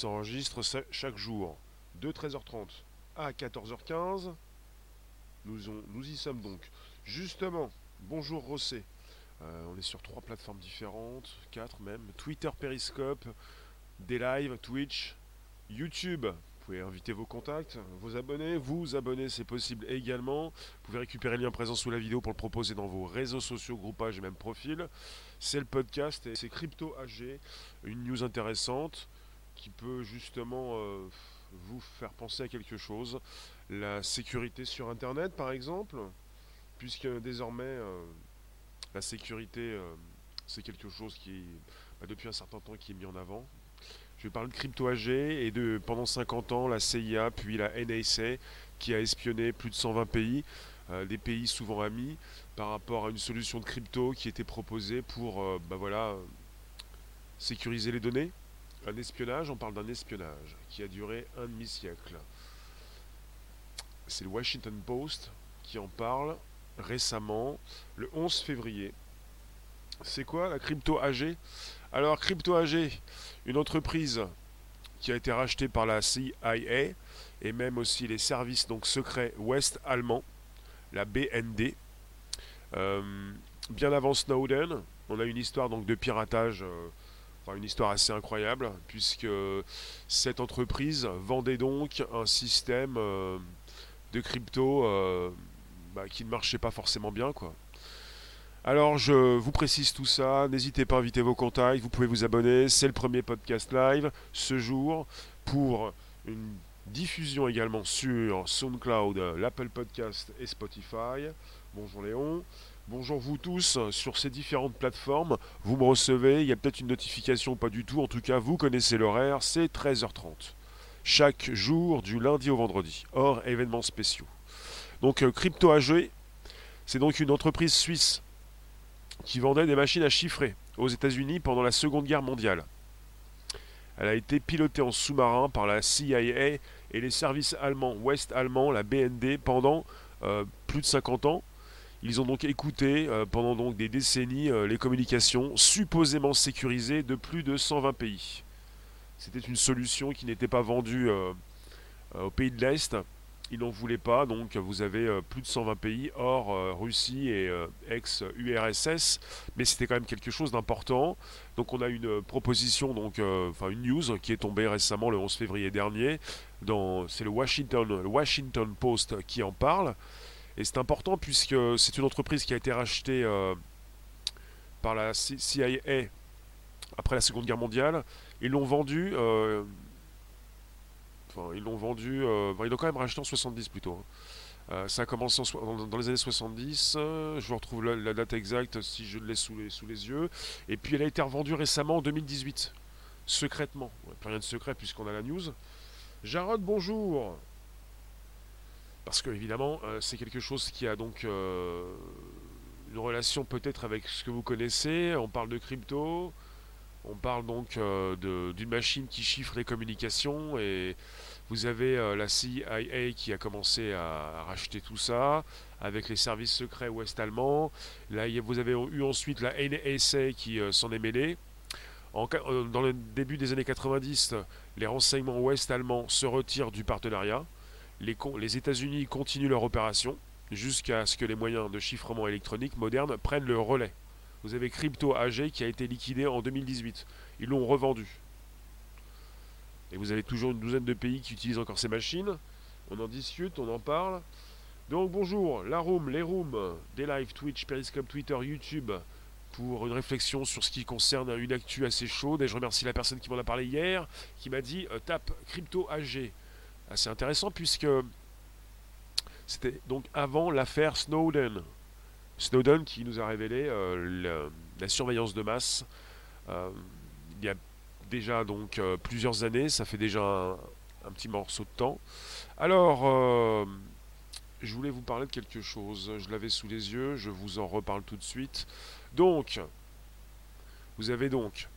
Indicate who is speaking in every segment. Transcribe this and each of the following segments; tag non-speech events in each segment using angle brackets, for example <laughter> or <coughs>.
Speaker 1: s'enregistre chaque jour de 13h30 à 14h15. Nous, nous y sommes donc. Justement, bonjour Rossé. Euh, on est sur trois plateformes différentes, quatre même. Twitter, Periscope, des lives, Twitch, YouTube. Vous pouvez inviter vos contacts, vos abonnés, vous abonner, c'est possible également. Vous pouvez récupérer le lien présent sous la vidéo pour le proposer dans vos réseaux sociaux, groupages et même profils. C'est le podcast et c'est Crypto AG, une news intéressante qui peut justement euh, vous faire penser à quelque chose. La sécurité sur Internet, par exemple, puisque désormais euh, la sécurité, euh, c'est quelque chose qui, bah, depuis un certain temps, qui est mis en avant. Je vais parler de crypto AG et de pendant 50 ans la CIA puis la NSA qui a espionné plus de 120 pays, des pays souvent amis, par rapport à une solution de crypto qui était proposée pour bah voilà, sécuriser les données. Un espionnage, on parle d'un espionnage qui a duré un demi-siècle. C'est le Washington Post qui en parle récemment, le 11 février. C'est quoi la Crypto AG Alors Crypto AG, une entreprise qui a été rachetée par la CIA et même aussi les services donc secrets ouest allemands, la BND. Euh, bien avant Snowden, on a une histoire donc de piratage, euh, une histoire assez incroyable, puisque cette entreprise vendait donc un système euh, de crypto bah, qui ne marchait pas forcément bien quoi. Alors je vous précise tout ça, n'hésitez pas à inviter vos contacts, vous pouvez vous abonner, c'est le premier podcast live ce jour pour une diffusion également sur SoundCloud, l'Apple Podcast et Spotify. Bonjour Léon. Bonjour vous tous sur ces différentes plateformes. Vous me recevez, il y a peut-être une notification, pas du tout. En tout cas, vous connaissez l'horaire, c'est 13h30. Chaque jour du lundi au vendredi, hors événements spéciaux. Donc euh, Crypto AG, c'est donc une entreprise suisse qui vendait des machines à chiffrer aux États-Unis pendant la Seconde Guerre mondiale. Elle a été pilotée en sous-marin par la CIA et les services allemands, ouest allemands, la BND, pendant euh, plus de 50 ans. Ils ont donc écouté euh, pendant des décennies les communications supposément sécurisées de plus de 120 pays. C'était une solution qui n'était pas vendue aux pays de l'Est, ils n'en voulaient pas, donc vous avez euh, plus de 120 pays hors euh, Russie et euh, ex-URSS, mais c'était quand même quelque chose d'important. Donc on a une proposition, donc enfin une news qui est tombée récemment le 11 février dernier. C'est le Washington, le Washington Post qui en parle. Et c'est important puisque c'est une entreprise qui a été rachetée par la CIA après la Seconde Guerre mondiale. Ils l'ont vendue ils l'ont vendu. Euh, ils l'ont quand même racheté en 70 plutôt. Hein. Euh, ça a commencé dans, les années 70. Euh, je vous retrouve la, date exacte si je l'ai sous les, sous les yeux. Et puis elle a été revendue récemment en 2018. Secrètement. plus rien de secret puisqu'on a la news. Jarod, bonjour. Parce que évidemment, c'est quelque chose qui a donc une relation peut-être avec ce que vous connaissez. On parle de crypto. On parle donc euh, d'une machine qui chiffre les communications et vous avez euh, la CIA qui a commencé à, racheter tout ça avec les services secrets ouest-allemands. Là, vous avez eu ensuite la NSA qui euh, s'en est mêlée. dans le début des années 90, les renseignements ouest-allemands se retirent du partenariat. Les, États-Unis continuent leur opération jusqu'à ce que les moyens de chiffrement électronique modernes prennent le relais. Vous avez Crypto AG qui a été liquidé en 2018. Ils l'ont revendu. Et vous avez toujours une douzaine de pays qui utilisent encore ces machines. On en discute, on en parle. Donc bonjour, la room, les rooms, des lives Twitch, Periscope, Twitter, YouTube, pour une réflexion sur ce qui concerne une actu assez chaude. Et je remercie la personne qui m'en a parlé hier, qui m'a dit euh, tape Crypto AG. Assez intéressant puisque c'était donc avant l'affaire Snowden. Snowden qui nous a révélé euh, la surveillance de masse euh, il y a déjà donc euh, plusieurs années, ça fait déjà un, petit morceau de temps. Alors, je voulais vous parler de quelque chose, je l'avais sous les yeux, je vous en reparle tout de suite. Donc, vous avez donc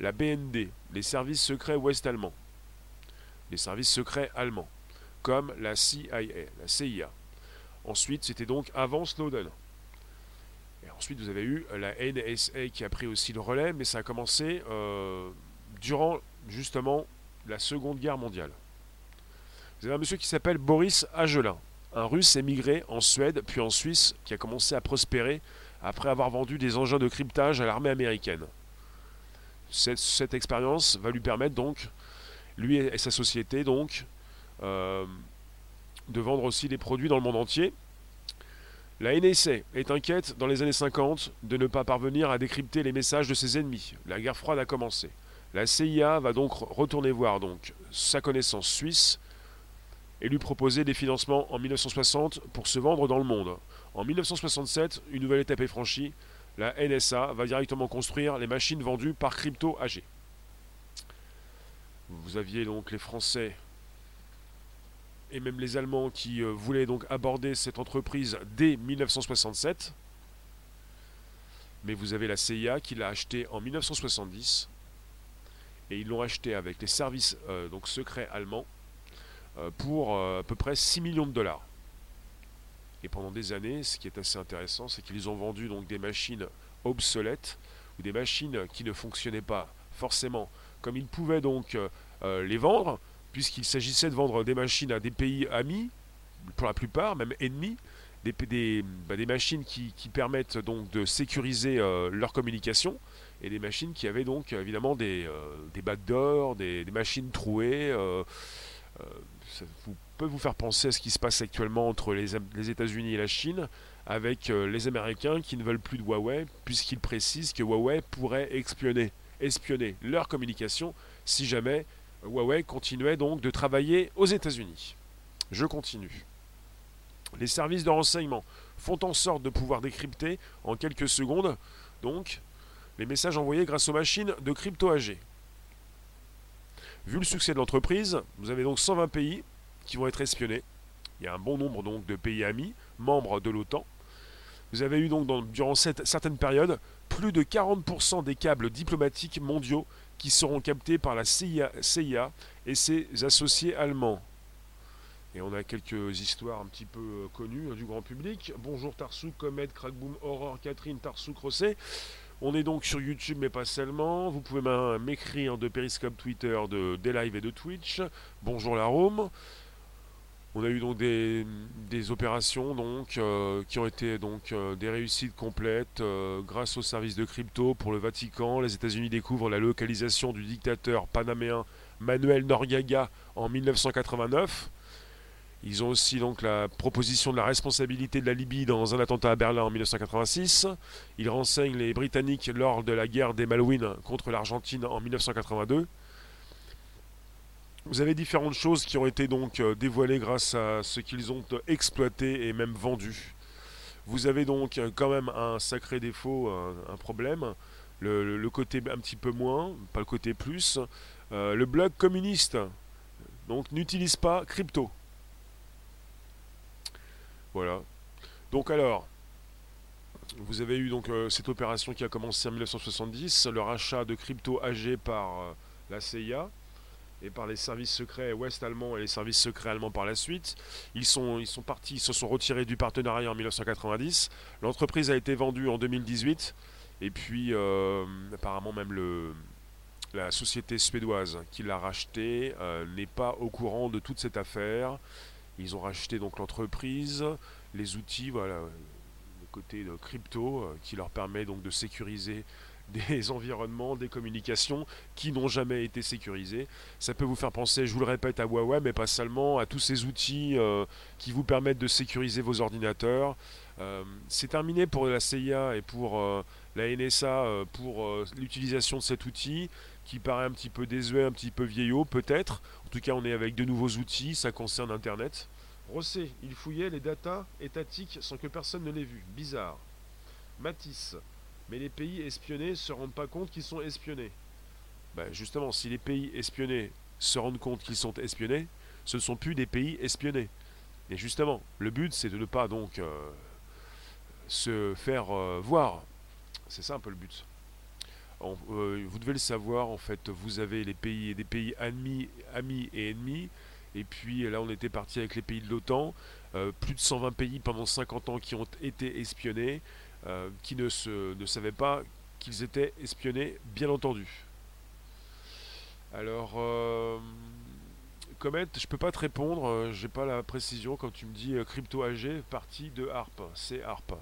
Speaker 1: la BND, les services secrets ouest-allemands, les services secrets allemands, comme la CIA. Ensuite, c'était donc avant Snowden. Et ensuite, vous avez eu la NSA qui a pris aussi le relais, mais ça a commencé euh, durant justement la Seconde Guerre mondiale. Vous avez un monsieur qui s'appelle Boris Hagelin, un russe émigré en Suède puis en Suisse qui a commencé à prospérer après avoir vendu des engins de cryptage à l'armée américaine. Cette, expérience va lui permettre donc, lui et sa société donc, euh, de vendre aussi des produits dans le monde entier. La NSA est inquiète dans les années 50 de ne pas parvenir à décrypter les messages de ses ennemis. La guerre froide a commencé. La CIA va donc retourner voir donc sa connaissance suisse et lui proposer des financements en 1960 pour se vendre dans le monde. En 1967, une nouvelle étape est franchie. La NSA va directement construire les machines vendues par Crypto AG. Vous aviez donc les Français et même les Allemands qui euh, voulaient donc aborder cette entreprise dès 1967. Mais vous avez la CIA qui l'a acheté en 1970 et ils l'ont acheté avec les services euh, donc secrets allemands euh, pour à peu près 6 millions de dollars. Et pendant des années, ce qui est assez intéressant, c'est qu'ils ont vendu donc des machines obsolètes ou des machines qui ne fonctionnaient pas forcément comme ils pouvaient donc les vendre, puisqu'il s'agissait de vendre des machines à des pays amis, pour la plupart, même ennemis, des, bah, machines qui, permettent donc de sécuriser euh, leur communication, et des machines qui avaient donc évidemment des, euh, des backdoors, des, machines trouées. Euh, ça peut vous faire penser à ce qui se passe actuellement entre les, les États-Unis et la Chine, avec les Américains qui ne veulent plus de Huawei, puisqu'ils précisent que Huawei pourrait espionner leur communication si jamais Huawei continuait donc de travailler aux États-Unis. Je continue. Les services de renseignement font en sorte de pouvoir décrypter en quelques secondes donc les messages envoyés grâce aux machines de crypto AG. Vu le succès de l'entreprise, vous avez donc 120 pays qui vont être espionnés. Il y a un bon nombre donc de pays amis, membres de l'OTAN. Vous avez eu donc durant cette, certaines périodes plus de 40% des câbles diplomatiques mondiaux qui seront captés par la CIA, et ses associés allemands. Et on a quelques histoires un petit peu euh, connues hein, du grand public. Bonjour Tarsouk, Comet, Crackboom, Aurore, Catherine, Tarsouk, Rosset. On est donc sur YouTube, mais pas seulement. Vous pouvez m'écrire de Periscope, Twitter, de des live et de Twitch. Bonjour la Rome. On a eu donc des, opérations euh, qui ont été euh, des réussites complètes euh, grâce au service de crypto pour le Vatican. Les États-Unis découvrent la localisation du dictateur panaméen Manuel Noriega en 1989. Ils ont aussi donc la proposition de la responsabilité de la Libye dans un attentat à Berlin en 1986. Ils renseignent les Britanniques lors de la guerre des Malouines contre l'Argentine en 1982. Vous avez différentes choses qui ont été donc euh, dévoilées grâce à ce qu'ils ont euh, exploité et même vendu. Vous avez donc euh, quand même un sacré défaut, un, problème. Le, côté un petit peu moins, pas le côté plus. le blog communiste, donc n'utilise pas crypto. Voilà. Donc alors, vous avez eu donc cette opération qui a commencé en 1970, le rachat de crypto AG par la CIA par les services secrets ouest-allemands et les services secrets allemands par la suite. Ils sont, ils sont partis, ils se sont retirés du partenariat en 1990. L'entreprise a été vendue en 2018. Et puis, euh, apparemment, même le, la société suédoise qui l'a racheté euh, n'est pas au courant de toute cette affaire. Ils ont racheté donc l'entreprise, les outils, voilà, le côté de crypto euh, qui leur permet donc de sécuriser des <laughs> environnements, des communications qui n'ont jamais été sécurisés. Ça peut vous faire penser, je vous le répète, à Huawei, mais pas seulement, à tous ces outils euh, qui vous permettent de sécuriser vos ordinateurs. Euh, c'est terminé pour la CIA et pour euh, la NSA pour l'utilisation de cet outil qui paraît un petit peu désuet, un petit peu vieillot, peut-être. En tout cas, on est avec de nouveaux outils, ça concerne Internet. Rosset, il fouillait les datas étatiques sans que personne ne l'ait vu. Bizarre. Matisse, mais les pays espionnés ne se rendent pas compte qu'ils sont espionnés. Ben justement, si les pays espionnés se rendent compte qu'ils sont espionnés, ce ne sont plus des pays espionnés. Et justement, le but, c'est de ne pas donc euh, se faire euh, voir. C'est ça un peu le but. Euh, vous devez le savoir, en fait, vous avez les pays, des pays amis, amis et ennemis. Et puis là, on était parti avec les pays de l'OTAN. plus de 120 pays pendant 50 ans qui ont été espionnés. Euh, qui ne, se, ne savaient pas qu'ils étaient espionnés, bien entendu. Alors, euh, Comet, je peux pas te répondre, euh, j'ai pas la précision quand tu me dis crypto AG, partie de ARP, c'est ARP.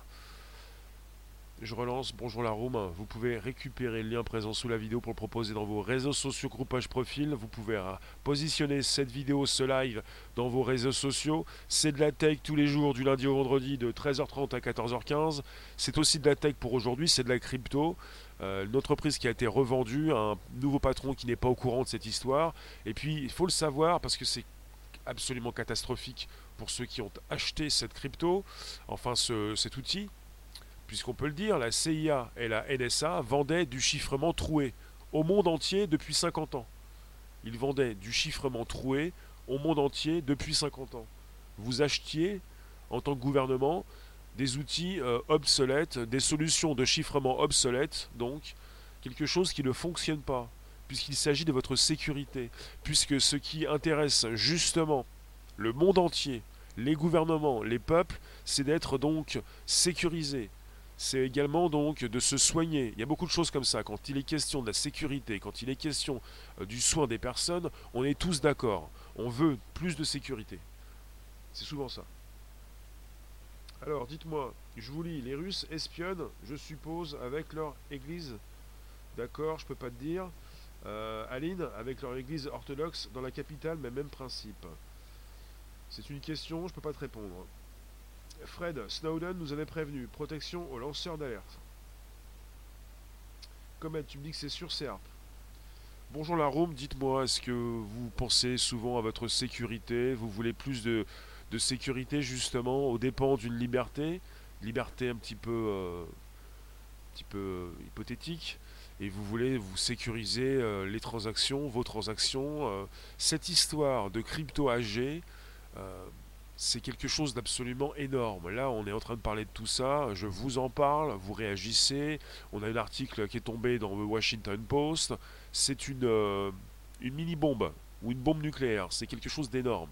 Speaker 1: Je relance, bonjour la room, vous pouvez récupérer le lien présent sous la vidéo pour le proposer dans vos réseaux sociaux, groupage profil, vous pouvez euh, positionner cette vidéo, ce live dans vos réseaux sociaux, c'est de la tech tous les jours du lundi au vendredi de 13h30 à 14h15, c'est aussi de la tech pour aujourd'hui, c'est de la crypto, euh, une entreprise qui a été revendue, un nouveau patron qui n'est pas au courant de cette histoire, et puis il faut le savoir parce que c'est absolument catastrophique pour ceux qui ont acheté cette crypto, enfin cet outil, puisqu'on peut le dire, la CIA et la NSA vendaient du chiffrement troué au monde entier depuis 50 ans. Ils vendaient du chiffrement troué au monde entier depuis 50 ans. Vous achetiez, en tant que gouvernement, des outils euh, obsolètes, des solutions de chiffrement obsolètes, donc quelque chose qui ne fonctionne pas, puisqu'il s'agit de votre sécurité, puisque ce qui intéresse justement le monde entier, les gouvernements, les peuples, c'est d'être donc sécurisé, c'est également donc de se soigner. Il y a beaucoup de choses comme ça. Quand il est question de la sécurité, quand il est question euh, du soin des personnes, on est tous d'accord. On veut plus de sécurité. C'est souvent ça. Alors, dites-moi, je vous lis, les Russes espionnent, je suppose, avec leur église. D'accord, je peux pas te dire. Euh, Aline, avec leur église orthodoxe dans la capitale, mais même principe. C'est une question, je peux pas te répondre. Fred, Snowden nous avait prévenu. Protection aux lanceurs d'alerte. Comet, tu me dis que c'est sur SERP. Bonjour la room, dites-moi, est-ce que vous pensez souvent à votre sécurité? Vous voulez plus de, sécurité justement aux dépens d'une liberté? Liberté un petit peu, euh, euh, hypothétique et vous voulez vous sécuriser euh, les transactions, vos transactions. cette histoire de crypto AG, c'est quelque chose d'absolument énorme. Là, on est en train de parler de tout ça, je vous en parle, vous réagissez. On a un article qui est tombé dans le Washington Post. C'est une, euh, mini-bombe ou une bombe nucléaire. C'est quelque chose d'énorme.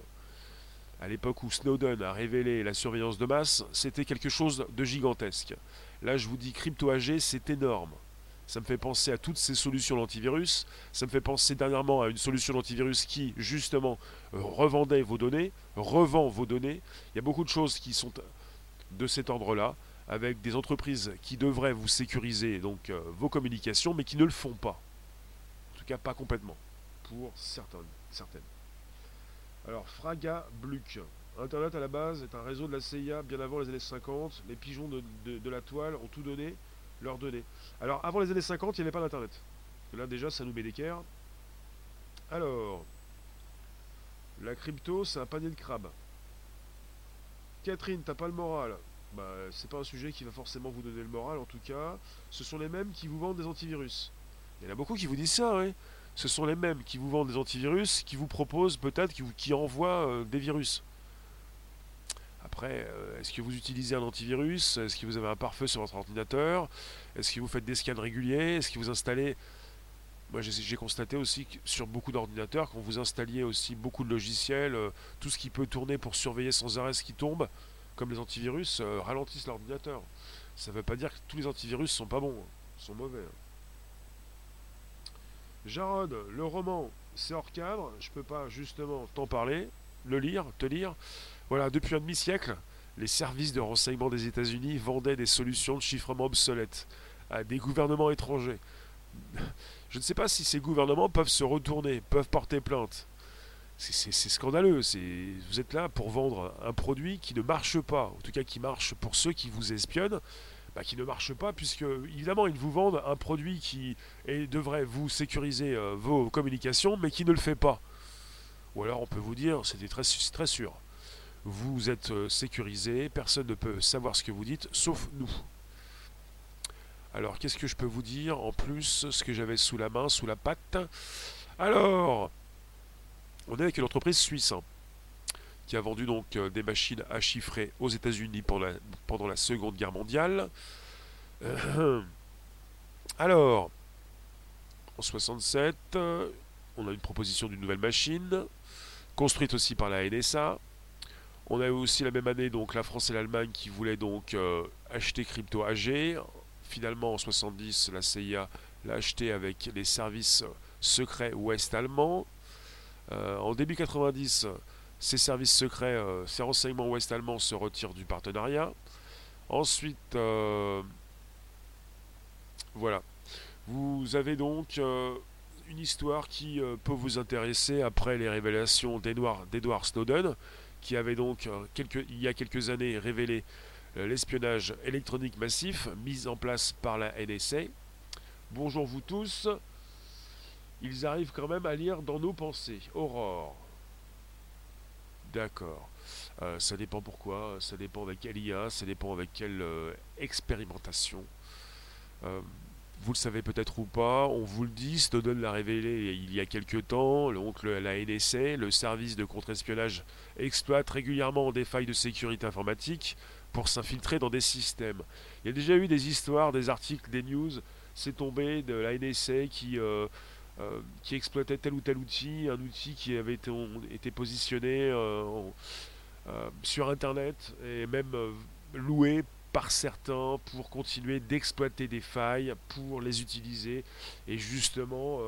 Speaker 1: À l'époque où Snowden a révélé la surveillance de masse, c'était quelque chose de gigantesque. Là, je vous dis, crypto AG, c'est énorme. Ça me fait penser à toutes ces solutions d'antivirus. Ça me fait penser dernièrement à une solution d'antivirus qui, justement, euh, revendait vos données, revend vos données. Il y a beaucoup de choses qui sont de cet ordre-là, avec des entreprises qui devraient vous sécuriser donc euh, vos communications, mais qui ne le font pas. En tout cas, pas complètement. Pour certaines. certaines. Alors, Fraga Bluc. Internet à la base est un réseau de la CIA bien avant les années 50. Les pigeons de la toile ont tout donné leurs données. Alors, avant les années 50, il n'y avait pas d'Internet. Là, déjà, ça nous met d'équerre. Alors, la crypto, c'est un panier de crabes. Catherine, t'as pas le moral. Bah, c'est pas un sujet qui va forcément vous donner le moral, en tout cas. Ce sont les mêmes qui vous vendent des antivirus. Il y en a beaucoup qui vous disent ça, oui. Ce sont les mêmes qui vous vendent des antivirus, qui vous proposent peut-être, qui, qui envoient euh, des virus. Après, euh, est-ce que vous utilisez un antivirus? Est-ce que vous avez un pare-feu sur votre ordinateur? Est-ce que vous faites des scans réguliers? Est-ce que vous installez? Moi, j'ai constaté aussi que sur beaucoup d'ordinateurs, quand vous installiez aussi beaucoup de logiciels, euh, tout ce qui peut tourner pour surveiller sans arrêt ce qui tombe, comme les antivirus, euh, ralentissent l'ordinateur. Ça ne veut pas dire que tous les antivirus sont pas bons, hein, sont mauvais. Hein. Jarod, le roman, c'est hors cadre, je peux pas justement t'en parler, le lire, te lire. Voilà, depuis un demi-siècle, les services de renseignement des États-Unis vendaient des solutions de chiffrement obsolètes à des gouvernements étrangers. Je ne sais pas si ces gouvernements peuvent se retourner, peuvent porter plainte. C'est scandaleux. Vous êtes là pour vendre un produit qui ne marche pas, en tout cas qui marche pour ceux qui vous espionnent, bah, qui ne marche pas, puisque évidemment ils vous vendent un produit qui devrait vous sécuriser euh, vos communications, mais qui ne le fait pas. Ou alors on peut vous dire, c'était très, très sûr vous êtes euh, sécurisé, personne ne peut savoir ce que vous dites, sauf nous. Alors, qu'est-ce que je peux vous dire en plus Ce que j'avais sous la main, sous la patte? Alors, on est avec une entreprise suisse hein, qui a vendu donc euh, des machines à chiffrer aux États-Unis pendant la, Seconde Guerre mondiale. alors, en 67, on a une proposition d'une nouvelle machine, construite aussi par la NSA. On a eu aussi la même année donc la France et l'Allemagne qui voulaient donc euh, acheter Crypto AG. Finalement en 70 la CIA l'a acheté avec les services secrets ouest-allemands. en début 90, ces services secrets, ces renseignements ouest-allemands se retirent du partenariat. Ensuite, voilà. Vous avez donc une histoire qui peut vous intéresser après les révélations d'Edward Snowden, qui avait donc quelques, il y a quelques années révélé l'espionnage électronique massif mis en place par la NSA. Bonjour vous tous. Ils arrivent quand même à lire dans nos pensées. Aurore. D'accord. Euh, ça dépend pourquoi, ça dépend avec quelle IA, ça dépend avec quelle euh, expérimentation. Euh, vous le savez peut-être ou pas, on vous le dit, Snowden l'a révélé il y a quelques temps, donc la NSA, le service de contre-espionnage, exploite régulièrement des failles de sécurité informatique pour s'infiltrer dans des systèmes. Il y a déjà eu des histoires, des articles, des news, c'est tombé de la NSA qui, euh, euh, qui exploitait tel ou tel outil, un outil qui avait été, été positionné euh, sur Internet et même loué par certains pour continuer d'exploiter des failles, pour les utiliser et justement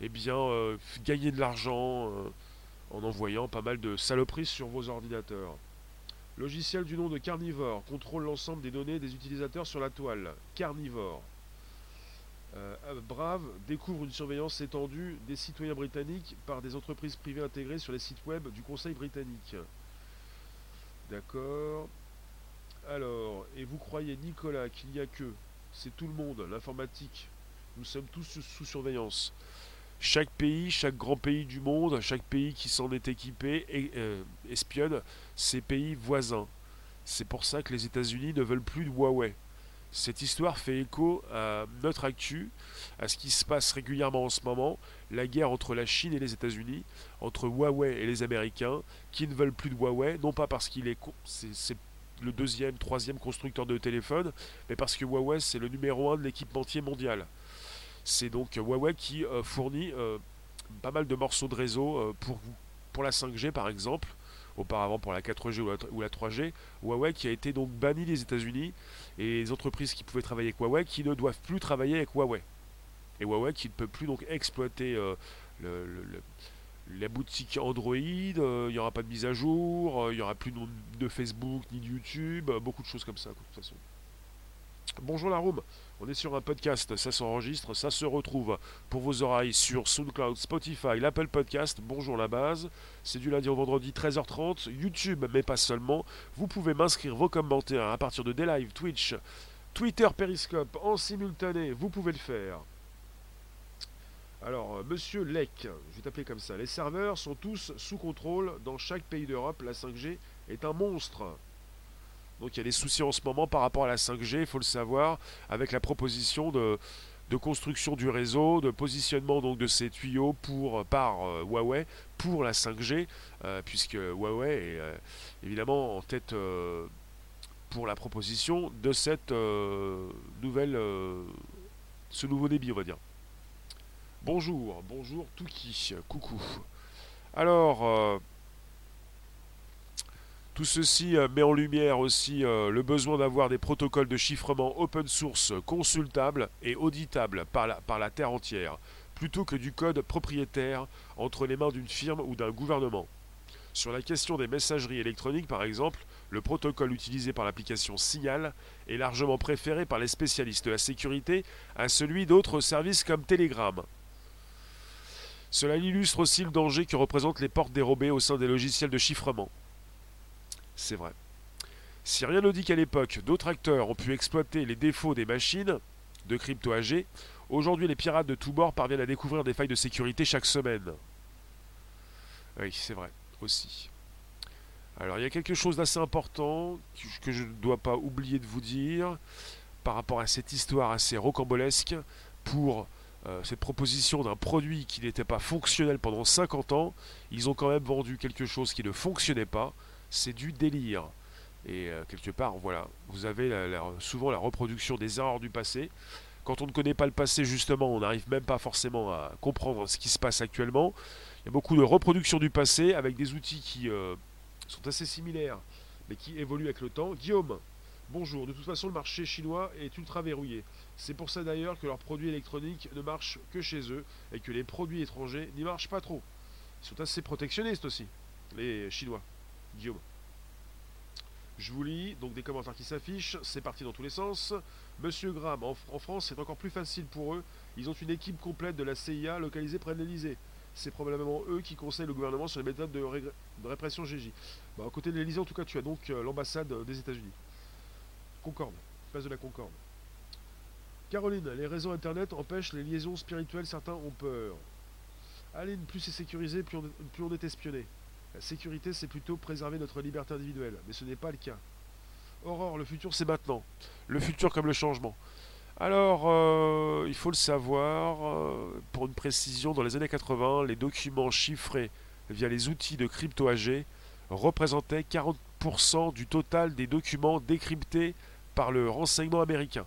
Speaker 1: eh bien, gagner de l'argent en envoyant pas mal de saloperies sur vos ordinateurs. Logiciel du nom de Carnivore contrôle l'ensemble des données des utilisateurs sur la toile. Carnivore. Euh, Brave découvre une surveillance étendue des citoyens britanniques par des entreprises privées intégrées sur les sites web du Conseil britannique. D'accord. Alors, et vous croyez, Nicolas, qu'il n'y a que, c'est tout le monde, l'informatique, nous sommes tous sous surveillance. Chaque pays, chaque grand pays du monde, chaque pays qui s'en est équipé euh, espionne ses pays voisins. C'est pour ça que les États-Unis ne veulent plus de Huawei. Cette histoire fait écho à notre actu, à ce qui se passe régulièrement en ce moment, la guerre entre la Chine et les États-Unis, entre Huawei et les Américains, qui ne veulent plus de Huawei, non pas parce qu'il est, c'est le deuxième, troisième constructeur de téléphone, mais parce que Huawei c'est le numéro un de l'équipementier mondial. C'est donc Huawei qui euh, fournit euh, pas mal de morceaux de réseau euh, pour, pour la 5G par exemple, auparavant pour la 4G ou la, 3G. Huawei qui a été donc banni des États-Unis et les entreprises qui pouvaient travailler avec Huawei qui ne doivent plus travailler avec Huawei. Et Huawei qui ne peut plus donc exploiter le, la boutique Android, il n'y aura pas de mise à jour, il n'y aura plus de, Facebook ni de YouTube, beaucoup de choses comme ça de toute façon. Bonjour la room, on est sur un podcast, ça s'enregistre, ça se retrouve pour vos oreilles sur SoundCloud, Spotify, l'Apple Podcast. Bonjour la base, c'est du lundi au vendredi 13h30, YouTube, mais pas seulement. Vous pouvez m'inscrire vos commentaires à partir de des Twitch, Twitter, Periscope en simultané, vous pouvez le faire. Alors, euh, monsieur Lec, je vais t'appeler comme ça, les serveurs sont tous sous contrôle dans chaque pays d'Europe, la 5G est un monstre. Donc il y a des soucis en ce moment par rapport à la 5G, il faut le savoir, avec la proposition de, construction du réseau, de positionnement donc de ces tuyaux pour, par euh, Huawei pour la 5G, euh, puisque Huawei est évidemment en tête pour la proposition de cette nouvelle, ce nouveau débit, on va dire. Bonjour, bonjour Touki, coucou. Alors, tout ceci euh, met en lumière aussi euh, le besoin d'avoir des protocoles de chiffrement open source consultables et auditables par la, par la Terre entière, plutôt que du code propriétaire entre les mains d'une firme ou d'un gouvernement. Sur la question des messageries électroniques, par exemple, le protocole utilisé par l'application Signal est largement préféré par les spécialistes de la sécurité à celui d'autres services comme Telegram. Cela illustre aussi le danger que représentent les portes dérobées au sein des logiciels de chiffrement. C'est vrai. Si rien ne dit qu'à l'époque, d'autres acteurs ont pu exploiter les défauts des machines de crypto AG, aujourd'hui les pirates de tous bords parviennent à découvrir des failles de sécurité chaque semaine. Oui, c'est vrai, aussi. Alors il y a quelque chose d'assez important que je ne dois pas oublier de vous dire par rapport à cette histoire assez rocambolesque pour euh, cette proposition d'un produit qui n'était pas fonctionnel pendant 50 ans. Ils ont quand même vendu quelque chose qui ne fonctionnait pas c'est du délire. Et euh, quelque part, voilà, vous avez souvent la reproduction des erreurs du passé. Quand on ne connaît pas le passé, justement, on n'arrive même pas forcément à comprendre ce qui se passe actuellement. Il y a beaucoup de reproduction du passé avec des outils qui euh, sont assez similaires, mais qui évoluent avec le temps. Guillaume, Bonjour, de toute façon le marché chinois est ultra verrouillé. C'est pour ça d'ailleurs que leurs produits électroniques ne marchent que chez eux et que les produits étrangers n'y marchent pas trop. Ils sont assez protectionnistes aussi, les Chinois. Guillaume. Je vous lis, donc des commentaires qui s'affichent, c'est parti dans tous les sens. Monsieur Graham, en, France c'est encore plus facile pour eux, ils ont une équipe complète de la CIA localisée près de l'Elysée. C'est probablement eux qui conseillent le gouvernement sur les méthodes de, répression GJ. Bah, à côté de l'Elysée, en tout cas, tu as donc euh, l'ambassade des États-Unis. Concorde, place de la Concorde. Caroline, les réseaux internet empêchent les liaisons spirituelles, certains ont peur. Aline, plus c'est sécurisé, plus on, est espionné. La sécurité, c'est plutôt préserver notre liberté individuelle, mais ce n'est pas le cas. Aurore, le futur, c'est maintenant. Le futur comme le changement. Alors, euh, il faut le savoir, euh, pour une précision, dans les années 80, les documents chiffrés via les outils de crypto AG représentaient 40% du total des documents décryptés par le renseignement américain.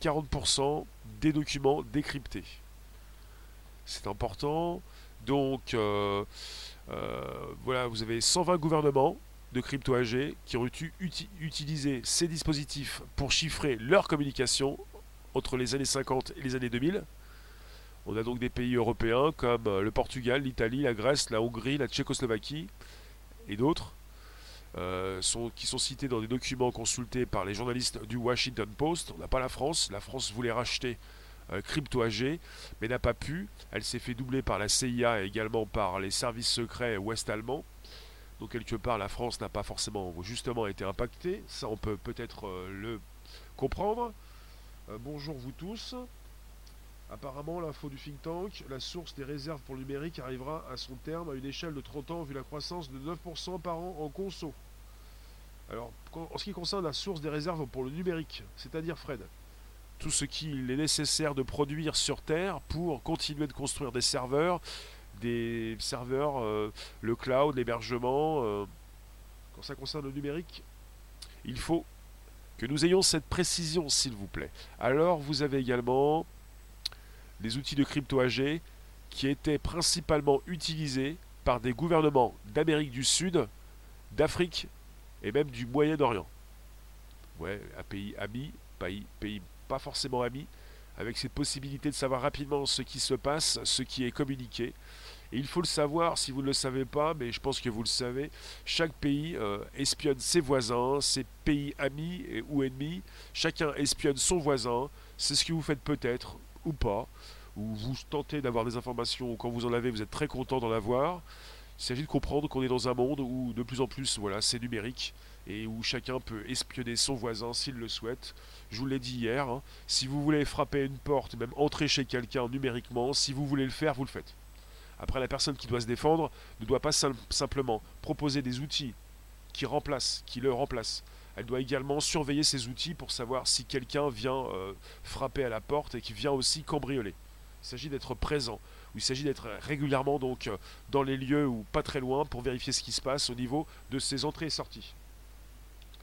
Speaker 1: 40% des documents décryptés. C'est important. Donc, euh, euh, voilà, vous avez 120 gouvernements de crypto AG qui ont utilisé ces dispositifs pour chiffrer leur communication entre les années 50 et les années 2000. On a donc des pays européens comme euh, le Portugal, l'Italie, la Grèce, la Hongrie, la Tchécoslovaquie et d'autres euh, qui sont cités dans des documents consultés par les journalistes du Washington Post. On n'a pas la France. La France voulait racheter euh, Crypto AG, mais n'a pas pu. Elle s'est fait doubler par la CIA et également par les services secrets ouest-allemands. Donc quelque part, la France n'a pas forcément justement été impactée. Ça, on peut peut-être euh, le comprendre. bonjour vous tous. Apparemment, l'info du think tank, la source des réserves pour le numérique arrivera à son terme à une échelle de 30 ans vu la croissance de 9% par an en conso. Alors, en ce qui concerne la source des réserves pour le numérique, c'est-à-dire Fred, tout ce qu'il est nécessaire de produire sur Terre pour continuer de construire des serveurs, des serveurs, euh, le cloud, l'hébergement, euh, quand ça concerne le numérique, il faut que nous ayons cette précision, s'il vous plaît. Alors, vous avez également des outils de crypto AG qui étaient principalement utilisés par des gouvernements d'Amérique du Sud, d'Afrique et même du Moyen-Orient. Ouais, un pays ami, pays, pays pas forcément ami, avec cette possibilité de savoir rapidement ce qui se passe, ce qui est communiqué. Et il faut le savoir, si vous ne le savez pas, mais je pense que vous le savez, chaque pays euh, espionne ses voisins, ses pays amis ou ennemis, chacun espionne son voisin, c'est ce que vous faites peut-être, ou pas, ou vous tentez d'avoir des informations, quand vous en avez, vous êtes très content d'en avoir. Il s'agit de comprendre qu'on est dans un monde où de plus en plus, voilà, c'est numérique et où chacun peut espionner son voisin s'il le souhaite. Je vous l'ai dit hier, hein, si vous voulez frapper une porte, même entrer chez quelqu'un numériquement, si vous voulez le faire, vous le faites. Après, la personne qui doit se défendre ne doit pas simplement proposer des outils qui remplacent, qui le remplacent. Elle doit également surveiller ces outils pour savoir si quelqu'un vient euh, frapper à la porte et qui vient aussi cambrioler. Il s'agit d'être présent, il s'agit d'être régulièrement donc euh, dans les lieux ou pas très loin pour vérifier ce qui se passe au niveau de ses entrées et sorties.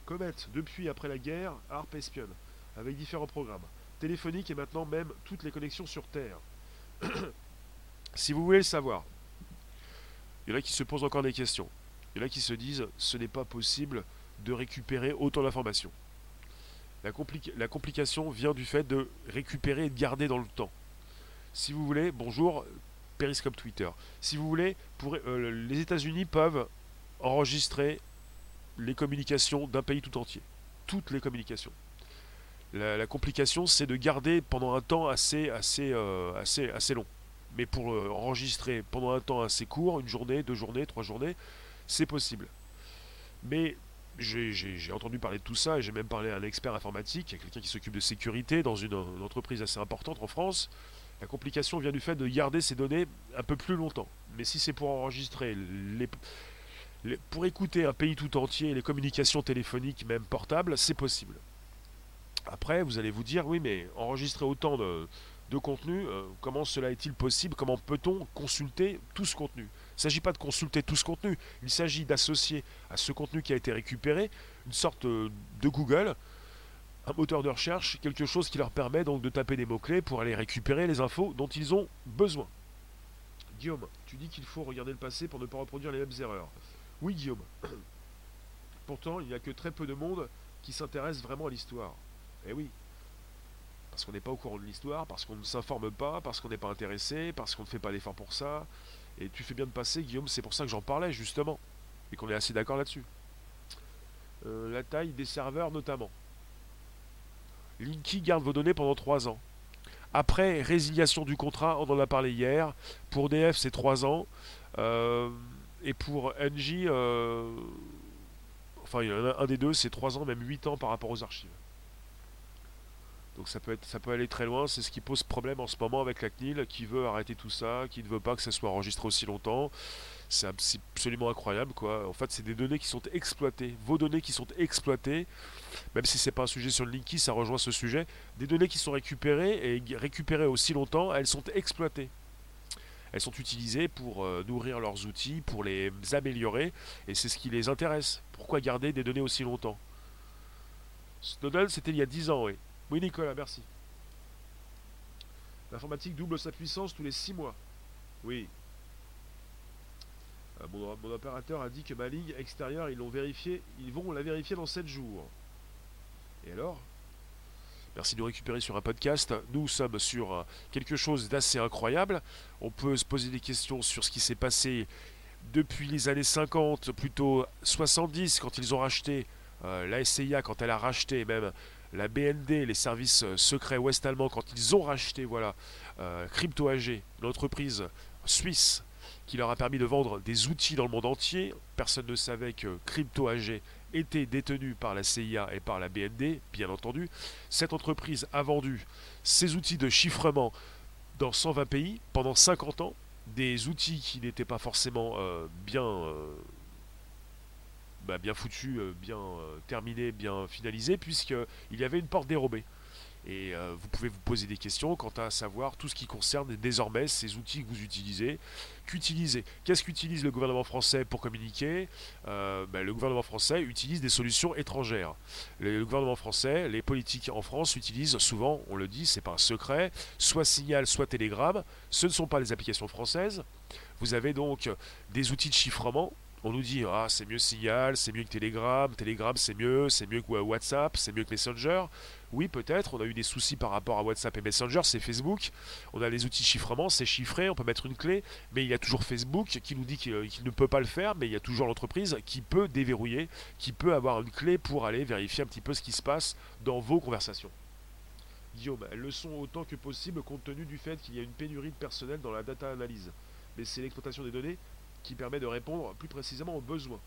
Speaker 1: Comet, depuis après la guerre, ARP espionne, avec différents programmes, téléphoniques et maintenant même toutes les connexions sur Terre. <coughs> si vous voulez le savoir, il y en a qui se posent encore des questions. Il y en a qui se disent ce n'est pas possible de récupérer autant d'informations. La, la, complication vient du fait de récupérer et de garder dans le temps. Si vous voulez, bonjour, Periscope Twitter. Si vous voulez, euh, les États-Unis peuvent enregistrer les communications d'un pays tout entier. Toutes les communications. La, complication, c'est de garder pendant un temps assez, assez, euh, assez, assez long. Mais pour euh, enregistrer pendant un temps assez court, une journée, deux journées, trois journées, c'est possible. Mais j'ai entendu parler de tout ça et j'ai même parlé à un expert informatique, à quelqu'un qui s'occupe de sécurité dans une, entreprise assez importante en France. La complication vient du fait de garder ces données un peu plus longtemps. Mais si c'est pour enregistrer pour écouter un pays tout entier, les communications téléphoniques, même portables, c'est possible. Après, vous allez vous dire, oui, mais enregistrer autant de, de contenu, euh, comment cela est-il possible? Comment peut-on consulter tout ce contenu? Il ne s'agit pas de consulter tout ce contenu, il s'agit d'associer à ce contenu qui a été récupéré une sorte euh, de Google un moteur de recherche, quelque chose qui leur permet donc de taper des mots-clés pour aller récupérer les infos dont ils ont besoin. Guillaume, tu dis qu'il faut regarder le passé pour ne pas reproduire les mêmes erreurs. Oui Guillaume. <coughs> Pourtant, il n'y a que très peu de monde qui s'intéresse vraiment à l'histoire. Eh oui. Parce qu'on n'est pas au courant de l'histoire, parce qu'on ne s'informe pas, parce qu'on n'est pas intéressé, parce qu'on ne fait pas l'effort pour ça. Et tu fais bien de passer, Guillaume, c'est pour ça que j'en parlais, justement. Et qu'on est assez d'accord là-dessus. Euh, la taille des serveurs, notamment. Linky garde vos données pendant 3 ans. Après, résiliation du contrat, on en a parlé hier. Pour DF, c'est 3 ans. Euh, et pour NJ, euh, enfin, un des deux, c'est 3 ans, même 8 ans par rapport aux archives. Donc ça peut, être, ça peut aller très loin, c'est ce qui pose problème en ce moment avec la CNIL, qui veut arrêter tout ça, qui ne veut pas que ça soit enregistré aussi longtemps. C'est absolument incroyable, quoi. En fait, c'est des données qui sont exploitées, vos données qui sont exploitées, même si c'est pas un sujet sur le Linky, ça rejoint ce sujet. Des données qui sont récupérées et récupérées aussi longtemps, elles sont exploitées. Elles sont utilisées pour euh, nourrir leurs outils, pour les améliorer, et c'est ce qui les intéresse. Pourquoi garder des données aussi longtemps? Snowden, c'était il y a 10 ans, oui. Oui, Nicolas, merci. L'informatique double sa puissance tous les 6 mois. Oui. Euh, mon, opérateur a dit que ma ligne extérieure, ils l'ont vérifié, ils vont la vérifier dans 7 jours. Et alors? Merci de nous récupérer sur un podcast. Nous sommes sur euh, quelque chose d'assez incroyable. On peut se poser des questions sur ce qui s'est passé depuis les années 50, plutôt 70, quand ils ont racheté euh, la SCIA, quand elle a racheté même la BND, les services euh, secrets ouest-allemands, quand ils ont racheté voilà, euh, Crypto AG, l'entreprise suisse qui leur a permis de vendre des outils dans le monde entier, personne ne savait que Crypto AG était détenu par la CIA et par la BND, bien entendu. Cette entreprise a vendu ses outils de chiffrement dans 120 pays pendant 50 ans, des outils qui n'étaient pas forcément euh, bien bah, bien foutu, euh, bien euh, terminé, bien finalisé, puisqu'il y avait une porte dérobée. Et euh, vous pouvez vous poser des questions quant à savoir tout ce qui concerne désormais ces outils que vous utilisez. Qu'utilisez Qu'est-ce qu'utilise le gouvernement français pour communiquer? Ben, Le gouvernement français utilise des solutions étrangères. Le, gouvernement français, les politiques en France utilisent souvent, on le dit, c'est pas un secret, soit Signal, soit Telegram. Ce ne sont pas les applications françaises. Vous avez donc des outils de chiffrement on nous dit ah c'est mieux Signal, c'est mieux que Telegram, Telegram c'est mieux, c'est mieux que WhatsApp, c'est mieux que Messenger. Oui peut-être, on a eu des soucis par rapport à WhatsApp et Messenger, c'est Facebook. On a les outils chiffrement, c'est chiffré, on peut mettre une clé, mais il y a toujours Facebook qui nous dit qu'il ne peut pas le faire, mais il y a toujours l'entreprise qui peut déverrouiller, qui peut avoir une clé pour aller vérifier un petit peu ce qui se passe dans vos conversations. Guillaume, le sont autant que possible compte tenu du fait qu'il y a une pénurie de personnel dans la data analyse. Mais c'est l'exploitation des données qui permet de répondre plus précisément aux besoins.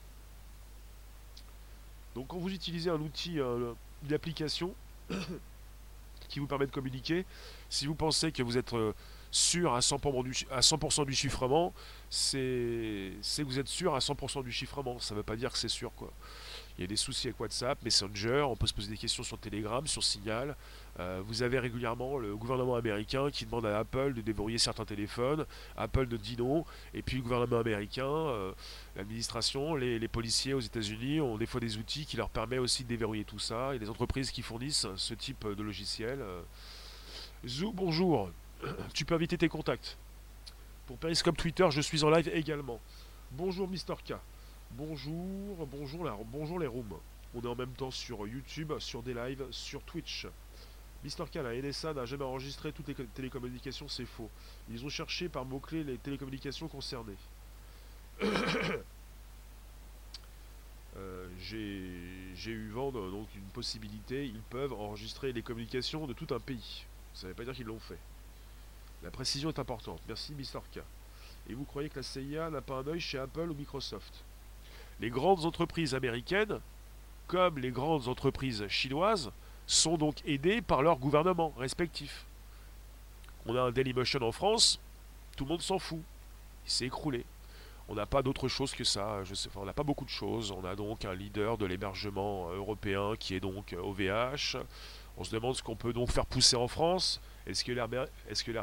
Speaker 1: Donc quand vous utilisez un outil, une application <coughs> qui vous permet de communiquer, si vous pensez que vous êtes euh, sûr à 100% du, à 100 du chiffrement, c'est que vous êtes sûr à 100% du chiffrement. Ça ne veut pas dire que c'est sûr. quoi. Il y a des soucis avec WhatsApp, Messenger, on peut se poser des questions sur Telegram, sur Signal. Euh, vous avez régulièrement le gouvernement américain qui demande à Apple de déverrouiller certains téléphones. Apple ne dit non. Et puis le gouvernement américain, euh, l'administration, les, policiers aux États-Unis ont des fois des outils qui leur permettent aussi de déverrouiller tout ça. Et des entreprises qui fournissent ce type de logiciel. Euh. Zou, bonjour. <clears throat> Tu peux inviter tes contacts. Pour Periscope Twitter, je suis en live également. Bonjour Mister K. Bonjour, bonjour, bonjour les rooms. On est en même temps sur YouTube, sur des lives, sur Twitch. Mister K, la NSA n'a jamais enregistré toutes les télécommunications, c'est faux. Ils ont cherché par mots-clés les télécommunications concernées. <coughs> Euh, j'ai eu vent donc une possibilité, ils peuvent enregistrer les communications de tout un pays. Ça ne veut pas dire qu'ils l'ont fait. La précision est importante. Merci Mister K. Et vous croyez que la CIA n'a pas un œil chez Apple ou Microsoft? Les grandes entreprises américaines, comme les grandes entreprises chinoises, sont donc aidées par leurs gouvernements respectifs. On a un Dailymotion en France, tout le monde s'en fout. Il s'est écroulé. On n'a pas d'autre chose que ça. On n'a pas beaucoup de choses. On a donc un leader de l'hébergement européen qui est donc OVH. On se demande ce qu'on peut donc faire pousser en France. Est-ce que l'herbe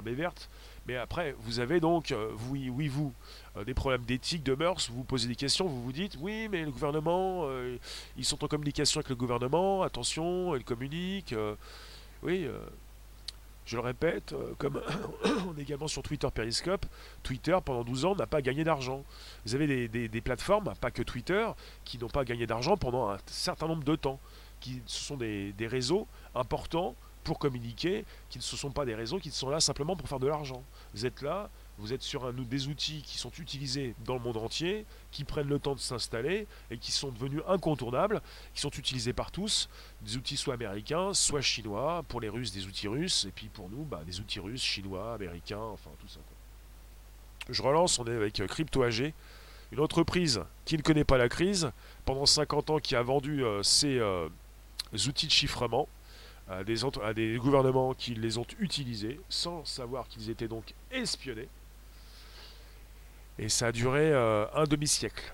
Speaker 1: est, verte? Mais après, vous avez donc, euh, oui, oui vous, euh, des problèmes d'éthique, de mœurs, vous vous posez des questions, vous vous dites, oui, mais le gouvernement, euh, ils sont en communication avec le gouvernement, attention, ils communiquent. oui, Je le répète, comme <coughs> on est également sur Twitter Periscope, Twitter pendant 12 ans n'a pas gagné d'argent. Vous avez des, plateformes, pas que Twitter, qui n'ont pas gagné d'argent pendant un certain nombre de temps. Qui, ce sont des, des réseaux importants pour communiquer, qui ne sont pas des réseaux qui sont là simplement pour faire de l'argent. Vous êtes là, vous êtes sur des outils qui sont utilisés dans le monde entier, qui prennent le temps de s'installer et qui sont devenus incontournables, qui sont utilisés par tous, des outils soit américains, soit chinois, pour les Russes des outils russes, et puis pour nous, bah, des outils russes, chinois, américains, enfin tout ça. Je relance, on est avec euh, Crypto AG, une entreprise qui ne connaît pas la crise, pendant 50 ans qui a vendu euh, ses euh, outils de chiffrement, à des, gouvernements qui les ont utilisés sans savoir qu'ils étaient donc espionnés. Et ça a duré euh, un demi-siècle.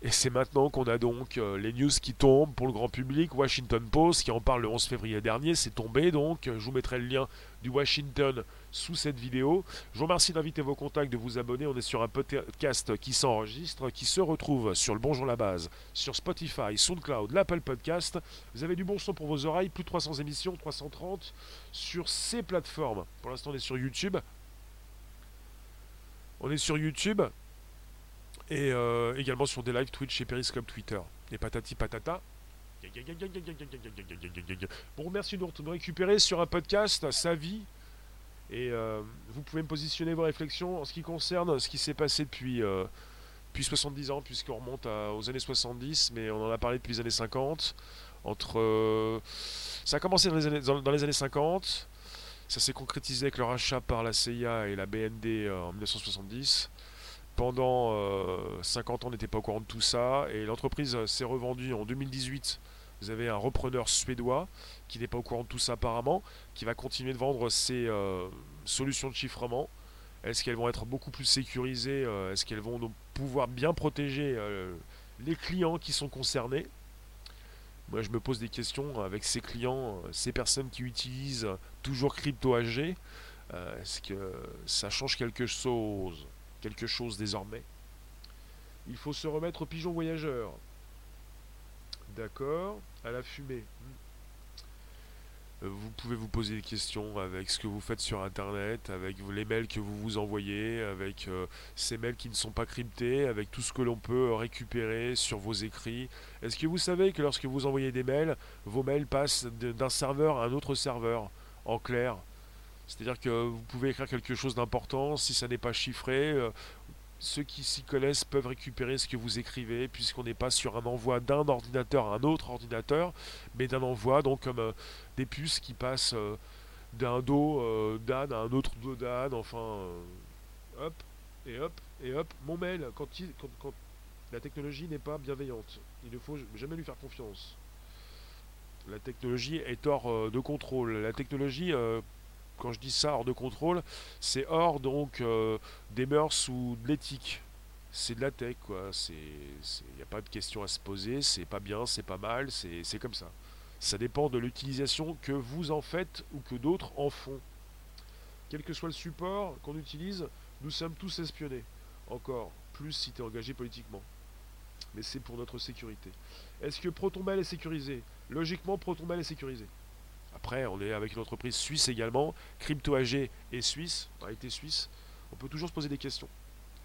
Speaker 1: Et c'est maintenant qu'on a donc euh, les news qui tombent pour le grand public. Washington Post qui en parle le 11 février dernier, c'est tombé donc. Je vous mettrai le lien du Washington sous cette vidéo. Je vous remercie d'inviter vos contacts, de vous abonner. On est sur un podcast qui s'enregistre, qui se retrouve sur le Bonjour la Base, sur Spotify, SoundCloud, l'Apple Podcast. Vous avez du bon son pour vos oreilles, plus de 300 émissions, 330 sur ces plateformes. Pour l'instant, on est sur YouTube. On est sur YouTube et euh, également sur des lives Twitch et Periscope Twitter. Et patati patata. Bon, merci de nous récupérer sur un podcast, sa vie. Et euh, vous pouvez me positionner vos réflexions en ce qui concerne ce qui s'est passé depuis, euh, depuis 70 ans, puisqu'on remonte aux années 70, mais on en a parlé depuis les années 50. Entre, ça a commencé dans les années, dans les années 50, ça s'est concrétisé avec le rachat par la CIA et la BND en 1970 pendant 50 euh, ans, on n'était pas au courant de tout ça. Et l'entreprise s'est revendue en 2018. Vous avez un repreneur suédois qui n'est pas au courant de tout ça apparemment, qui va continuer de vendre ses euh, solutions de chiffrement. Est-ce qu'elles vont être beaucoup plus sécurisées euh, Est-ce qu'elles vont pouvoir bien protéger les clients qui sont concernés? Moi, je me pose des questions avec ces clients, ces personnes qui utilisent toujours crypto AG. Est-ce que ça change quelque chose? Quelque chose désormais. Il faut se remettre au pigeon voyageur. D'accord À la fumée. Euh, vous pouvez vous poser des questions avec ce que vous faites sur Internet, avec les mails que vous vous envoyez, avec euh, ces mails qui ne sont pas cryptés, avec tout ce que l'on peut récupérer sur vos écrits. Est-ce que vous savez que lorsque vous envoyez des mails, vos mails passent d'un serveur à un autre serveur? En clair, c'est-à-dire que vous pouvez écrire quelque chose d'important, si ça n'est pas chiffré, euh, ceux qui s'y connaissent peuvent récupérer ce que vous écrivez, puisqu'on n'est pas sur un envoi d'un ordinateur à un autre ordinateur, mais d'un envoi, donc comme euh, des puces qui passent euh, d'un dos d'âne à un autre dos d'âne, enfin, hop, et hop, et hop, mon mail, quand, quand la technologie n'est pas bienveillante, il ne faut jamais lui faire confiance. La technologie est hors de contrôle. La technologie quand je dis ça hors de contrôle, c'est hors donc euh, des mœurs ou de l'éthique. C'est de la tech, quoi. Il n'y a pas de question à se poser, c'est pas bien, c'est pas mal, c'est comme ça. Ça dépend de l'utilisation que vous en faites ou que d'autres en font. Quel que soit le support qu'on utilise, nous sommes tous espionnés. Encore, plus si tu es engagé politiquement. Mais c'est pour notre sécurité. Est-ce que ProtonMail est sécurisé? Logiquement, ProtonMail est sécurisé. On est avec une entreprise suisse également. Crypto AG est suisse, a été suisse. On peut toujours se poser des questions.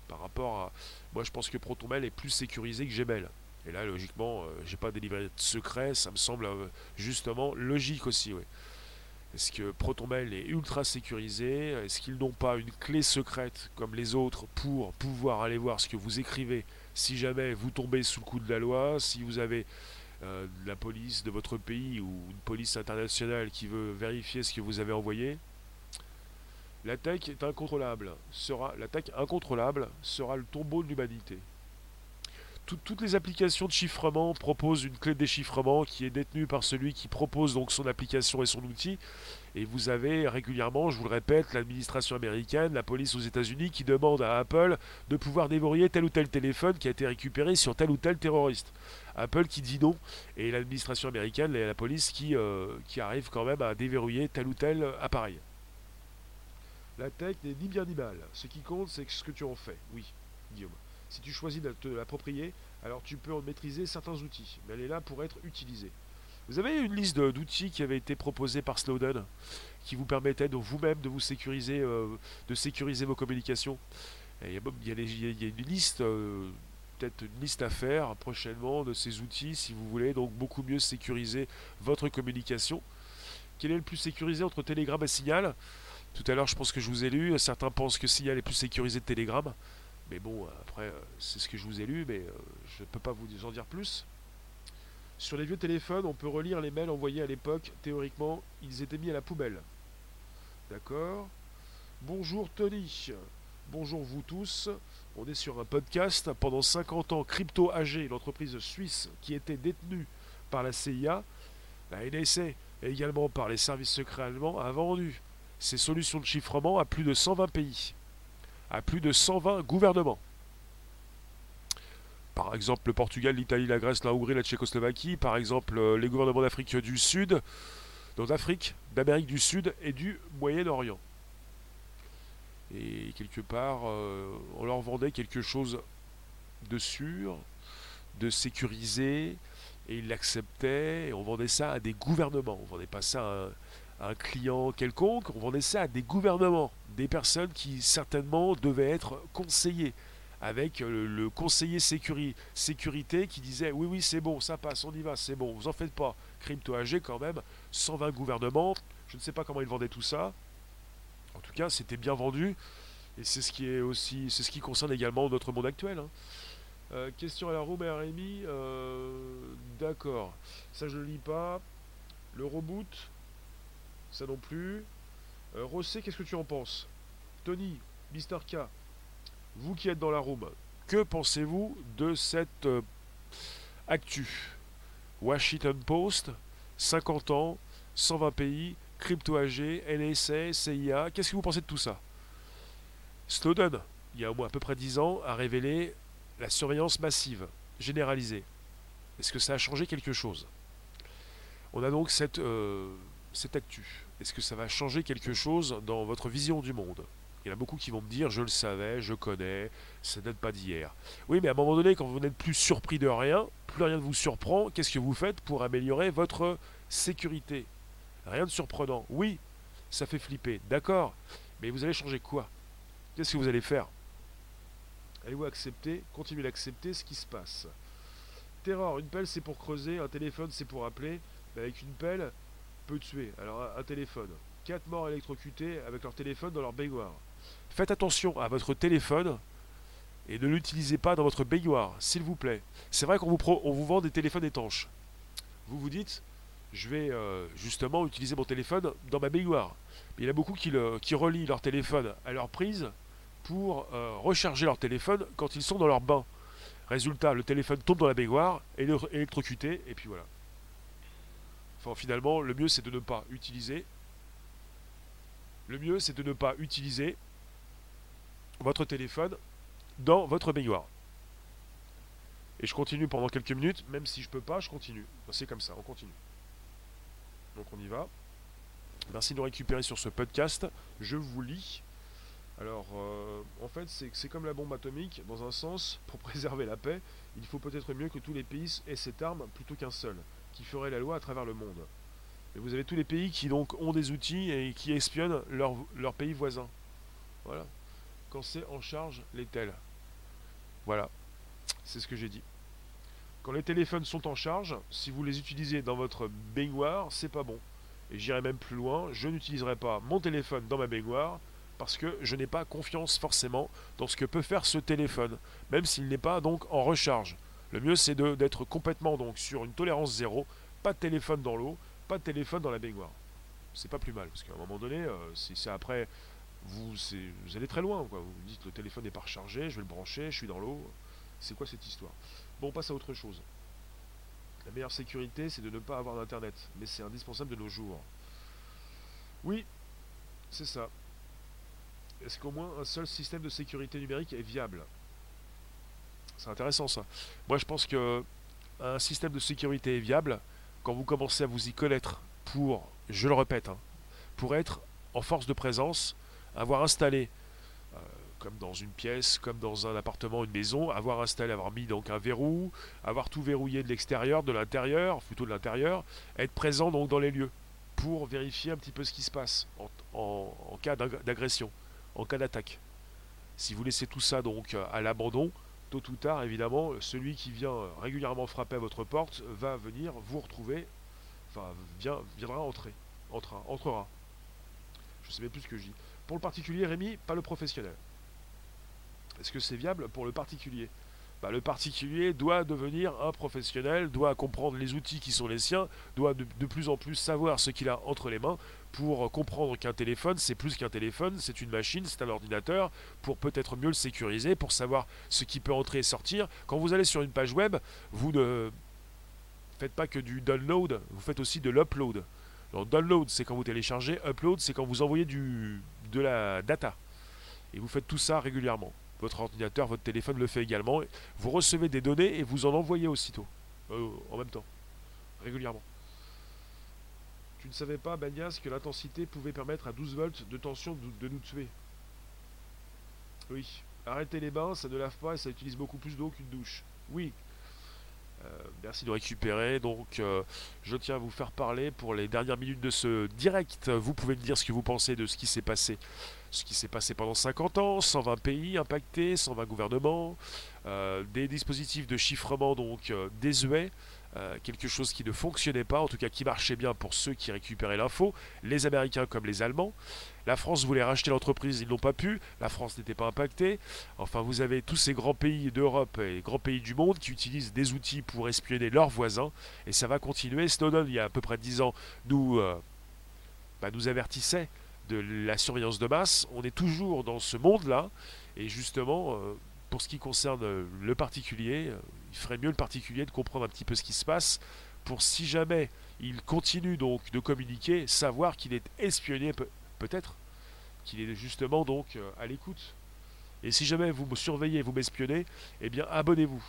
Speaker 1: Par rapport à. Moi, je pense que ProtonMail est plus sécurisé que Gmail. Et là, logiquement, euh, j'ai pas délivré de secret. Ça me semble euh, justement logique aussi. Est-ce que ProtonMail est ultra sécurisé? Est-ce qu'ils n'ont pas une clé secrète comme les autres pour pouvoir aller voir ce que vous écrivez si jamais vous tombez sous le coup de la loi Si vous avez euh, la police de votre pays ou une police internationale qui veut vérifier ce que vous avez envoyé, l'attaque est incontrôlable. Sera l'attaque incontrôlable sera le tombeau de l'humanité toutes les applications de chiffrement proposent une clé de déchiffrement qui est détenue par celui qui propose donc son application et son outil. Et vous avez régulièrement, je vous le répète, l'administration américaine, la police aux États-Unis qui demande à Apple de pouvoir déverrouiller tel ou tel téléphone qui a été récupéré sur tel ou tel terroriste. Apple qui dit non, et l'administration américaine la police qui, euh, qui arrive quand même à déverrouiller tel ou tel appareil. La tech n'est ni bien ni mal. Ce qui compte, c'est ce que tu en fais. Oui, Guillaume. Si tu choisis de te l'approprier, alors tu peux en maîtriser certains outils, mais elle est là pour être utilisée. Vous avez une liste d'outils qui avait été proposée par Snowden qui vous permettait de vous-même de vous sécuriser, euh, de sécuriser vos communications? il, y a, une liste, euh, peut-être une liste à faire prochainement de ces outils si vous voulez donc beaucoup mieux sécuriser votre communication. Quel est le plus sécurisé entre Telegram et Signal? Tout à l'heure, je pense que je vous ai lu. Certains pensent que Signal est plus sécurisé que Telegram. Mais bon, après, euh, c'est ce que je vous ai lu, mais je ne peux pas vous en dire plus. Sur les vieux téléphones, on peut relire les mails envoyés à l'époque. Théoriquement, ils étaient mis à la poubelle. D'accord Bonjour Tony. Bonjour vous tous. On est sur un podcast. Pendant 50 ans, Crypto AG, l'entreprise suisse qui était détenue par la CIA, la NSA et également par les services secrets allemands, a vendu ses solutions de chiffrement à plus de 120 pays, à plus de 120 gouvernements. Par exemple, le Portugal, l'Italie, la Grèce, la Hongrie, la Tchécoslovaquie. Par exemple, euh, les gouvernements d'Afrique du Sud, d'Afrique, d'Amérique du Sud et du Moyen-Orient. Et quelque part, euh, on leur vendait quelque chose de sûr, de sécurisé, et ils l'acceptaient, et on vendait ça à des gouvernements. On vendait pas ça à un client quelconque, on vendait ça à des gouvernements, des personnes qui certainement devaient être conseillées avec euh, le, conseiller sécurité qui disait oui oui c'est bon, ça passe, on y va, c'est bon, vous en faites pas. Crypto AG quand même, 120 gouvernements, je ne sais pas comment ils vendaient tout ça. En tout cas, c'était bien vendu. Et c'est ce qui est aussi, c'est ce qui concerne également notre monde actuel. Hein. Euh, question à la room RMI. Euh, d'accord. Ça je ne lis pas. Le reboot. Ça non plus. Euh, Rossé, qu'est-ce que tu en penses? Tony, Mister K, vous qui êtes dans la room, que pensez-vous de cette euh, actu? Washington Post, 50 ans, 120 pays, Crypto AG, NSA, CIA, qu'est-ce que vous pensez de tout ça? Snowden, il y a au moins à peu près 10 ans, a révélé la surveillance massive, généralisée. Est-ce que ça a changé quelque chose? On a donc cette, euh, cette actu. Est-ce que ça va changer quelque chose dans votre vision du monde? Il y en a beaucoup qui vont me dire je le savais, je connais, ça date pas d'hier. Oui, mais à un moment donné, quand vous n'êtes plus surpris de rien, plus rien ne vous surprend, qu'est-ce que vous faites pour améliorer votre sécurité? Rien de surprenant. Oui, ça fait flipper, d'accord, mais vous allez changer quoi? Qu'est-ce que vous allez faire? Allez-vous accepter, continuer d'accepter ce qui se passe? Terror, une pelle c'est pour creuser, un téléphone c'est pour appeler, mais avec une pelle, peut tuer. Alors un téléphone, 4 morts électrocutés avec leur téléphone dans leur baignoire. Faites attention à votre téléphone et ne l'utilisez pas dans votre baignoire, s'il vous plaît. C'est vrai qu'on vous, vend des téléphones étanches. Vous vous dites, je vais euh, justement utiliser mon téléphone dans ma baignoire. Mais il y a beaucoup qui, relient leur téléphone à leur prise pour euh, recharger leur téléphone quand ils sont dans leur bain. Résultat, le téléphone tombe dans la baignoire, est électrocuté, et puis voilà. Finalement, le mieux c'est de ne pas utiliser. Le mieux c'est de ne pas utiliser votre téléphone dans votre baignoire. Et je continue pendant quelques minutes, même si je peux pas, je continue. C'est comme ça, on continue. Donc on y va. Merci de nous récupérer sur ce podcast. Je vous lis. Alors, euh, en fait, c'est comme la bombe atomique, dans un sens, <laughs> pour préserver la paix, il faut peut-être mieux que tous les pays aient cette arme plutôt qu'un seul, qui ferait la loi à travers le monde. Et vous avez tous les pays qui donc ont des outils et qui espionnent leurs leur pays voisins. Voilà quand c'est en charge les tels. Voilà, c'est ce que j'ai dit. Quand les téléphones sont en charge, si vous les utilisez dans votre baignoire, c'est pas bon. Et j'irai même plus loin, je n'utiliserai pas mon téléphone dans ma baignoire parce que je n'ai pas confiance forcément dans ce que peut faire ce téléphone, même s'il n'est pas donc en recharge. Le mieux c'est d'être complètement donc sur une tolérance zéro, pas de téléphone dans l'eau, pas de téléphone dans la baignoire. C'est pas plus mal, parce qu'à un moment donné, euh, si c'est après vous, allez très loin. Vous vous dites le téléphone n'est pas rechargé, je vais le brancher, je suis dans l'eau. C'est quoi cette histoire? Bon, on passe à autre chose. La meilleure sécurité, c'est de ne pas avoir d'internet, mais c'est indispensable de nos jours. Oui, c'est ça. Est-ce qu'au moins un seul système de sécurité numérique est viable? C'est intéressant ça. Moi je pense que un système de sécurité est viable quand vous commencez à vous y connaître pour, je le répète, hein, pour être en force de présence avoir installé, euh, comme dans une pièce, comme dans un appartement, une maison, avoir installé, avoir mis donc un verrou, avoir tout verrouillé de l'extérieur, de l'intérieur, plutôt de l'intérieur, être présent donc dans les lieux pour vérifier un petit peu ce qui se passe en, cas d'agression, en cas d'attaque. Si vous laissez tout ça donc à l'abandon, tôt ou tard, évidemment, celui qui vient régulièrement frapper à votre porte va venir vous retrouver, enfin, viendra entrer, entrera, entrera. Je sais même plus ce que je dis. Pour le particulier, Rémi, pas le professionnel. Est-ce que c'est viable pour le particulier? Bah, Le particulier doit devenir un professionnel, doit comprendre les outils qui sont les siens, doit de, plus en plus savoir ce qu'il a entre les mains pour comprendre qu'un téléphone, c'est plus qu'un téléphone, c'est une machine, c'est un ordinateur, pour peut-être mieux le sécuriser, pour savoir ce qui peut entrer et sortir. Quand vous allez sur une page web, vous ne faites pas que du download, vous faites aussi de l'upload. download, c'est quand vous téléchargez, upload, c'est quand vous envoyez du, de la data. Et vous faites tout ça régulièrement. Votre ordinateur, votre téléphone le fait également. Vous recevez des données et vous en envoyez aussitôt, euh, en même temps, régulièrement. Tu ne savais pas, Banyas, que l'intensité pouvait permettre à 12 volts de tension de, nous tuer Oui. Arrêtez les bains, ça ne lave pas et ça utilise beaucoup plus d'eau qu'une douche. Oui. Euh, merci de récupérer. Donc, euh, je tiens à vous faire parler pour les dernières minutes de ce direct. Vous pouvez me dire ce que vous pensez de ce qui s'est passé ce qui s'est passé pendant 50 ans, 120 pays impactés, 120 gouvernements, euh, des dispositifs de chiffrement donc désuets, euh, quelque chose qui ne fonctionnait pas, en tout cas qui marchait bien pour ceux qui récupéraient l'info, les Américains comme les Allemands. La France voulait racheter l'entreprise, ils n'ont pas pu, la France n'était pas impactée. Enfin, vous avez tous ces grands pays d'Europe et grands pays du monde qui utilisent des outils pour espionner leurs voisins, et ça va continuer. Snowden, il y a à peu près 10 ans, nous, bah, nous avertissait de la surveillance de masse. On est toujours dans ce monde-là. Et justement, euh, pour ce qui concerne le particulier, euh, il ferait mieux le particulier de comprendre un petit peu ce qui se passe pour si jamais il continue donc de communiquer, savoir qu'il est espionné peut-être, qu'il est justement donc euh, à l'écoute. Et si jamais vous me surveillez, vous m'espionnez, eh bien abonnez-vous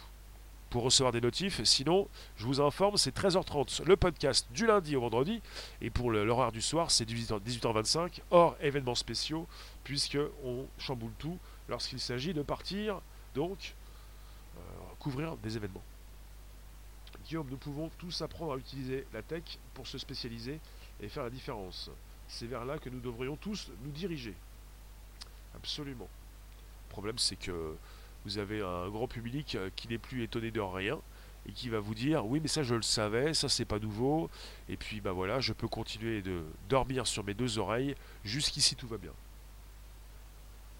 Speaker 1: pour recevoir des notifs. Sinon, je vous informe, c'est 13h30 le podcast du lundi au vendredi. Et pour l'horaire du soir, c'est 18h25, hors événements spéciaux, puisque on chamboule tout lorsqu'il s'agit de partir, donc, des événements. Guillaume, nous pouvons tous apprendre à utiliser la tech pour se spécialiser et faire la différence. C'est vers là que nous devrions tous nous diriger. Absolument. Le problème, c'est que vous avez un grand public euh, qui n'est plus étonné de rien et qui va vous dire oui mais ça je le savais, ça c'est pas nouveau, et puis bah voilà, je peux continuer de dormir sur mes deux oreilles, jusqu'ici tout va bien.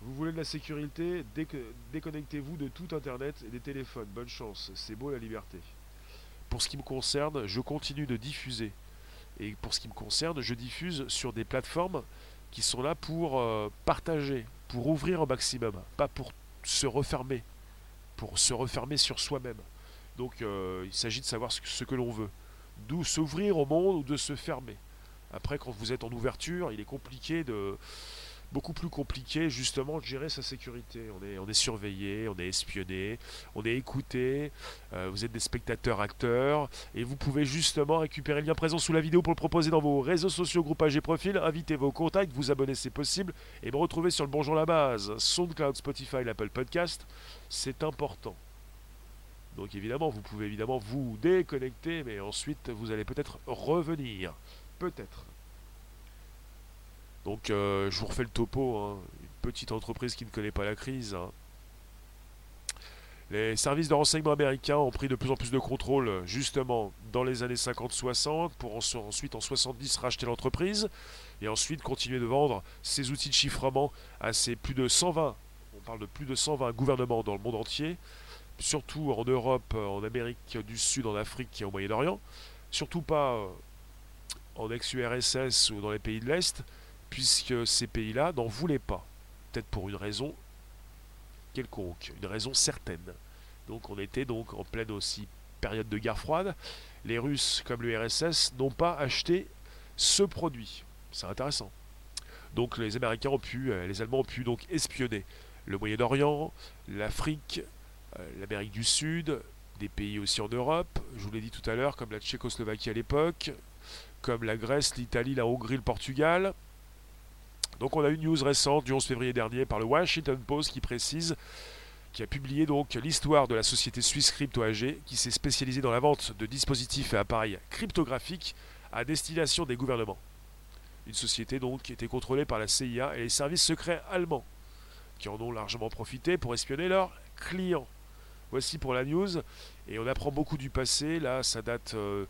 Speaker 1: Vous voulez de la sécurité, déconnectez-vous de tout internet et des téléphones, bonne chance, c'est beau la liberté. Pour ce qui me concerne, je continue de diffuser. Et pour ce qui me concerne, je diffuse sur des plateformes qui sont là pour euh, partager, pour ouvrir au maximum, pas pour se refermer, pour se refermer sur soi-même. Donc euh, il s'agit de savoir ce que, l'on veut. D'où s'ouvrir au monde ou de se fermer. Après, quand vous êtes en ouverture, il est compliqué de, beaucoup plus compliqué justement de gérer sa sécurité. On est, surveillé, on est espionné, on est écouté, euh, vous êtes des spectateurs acteurs, et vous pouvez justement récupérer le lien présent sous la vidéo pour le proposer dans vos réseaux sociaux, groupages et profils, inviter vos contacts, vous abonner c'est possible, et me retrouver sur le Bonjour la base, SoundCloud, Spotify, l'Apple Podcast, c'est important. Donc évidemment, vous pouvez évidemment vous déconnecter, mais ensuite vous allez peut-être revenir. Peut-être. Donc euh, je vous refais le topo, hein. une petite entreprise qui ne connaît pas la crise. Hein. Les services de renseignement américains ont pris de plus en plus de contrôle justement dans les années 50-60 pour ensuite en 70 racheter l'entreprise et ensuite continuer de vendre ces outils de chiffrement à ces plus de 120, on parle de plus de 120 gouvernements dans le monde entier, surtout en Europe, en Amérique du Sud, en Afrique et au Moyen-Orient, surtout pas euh, en ex-URSS ou dans les pays de l'Est, puisque ces pays-là n'en voulaient pas. Peut-être pour une raison quelconque, une raison certaine. Donc on était donc en pleine aussi période de guerre froide. Les Russes, comme l'URSS, n'ont pas acheté ce produit. C'est intéressant. Donc les Américains ont pu, euh, les Allemands ont pu donc espionner le Moyen-Orient, l'Afrique, euh, l'Amérique du Sud, des pays aussi en Europe, je vous l'ai dit tout à l'heure, comme la Tchécoslovaquie à l'époque, comme la Grèce, l'Italie, la Hongrie, le Portugal, Donc on a une news récente du 11 février dernier par le Washington Post qui précise qui a publié donc l'histoire de la société suisse Crypto AG qui s'est spécialisée dans la vente de dispositifs et appareils cryptographiques à destination des gouvernements. Une société donc qui était contrôlée par la CIA et les services secrets allemands qui en ont largement profité pour espionner leurs clients. Voici pour la news et on apprend beaucoup du passé, là ça date euh,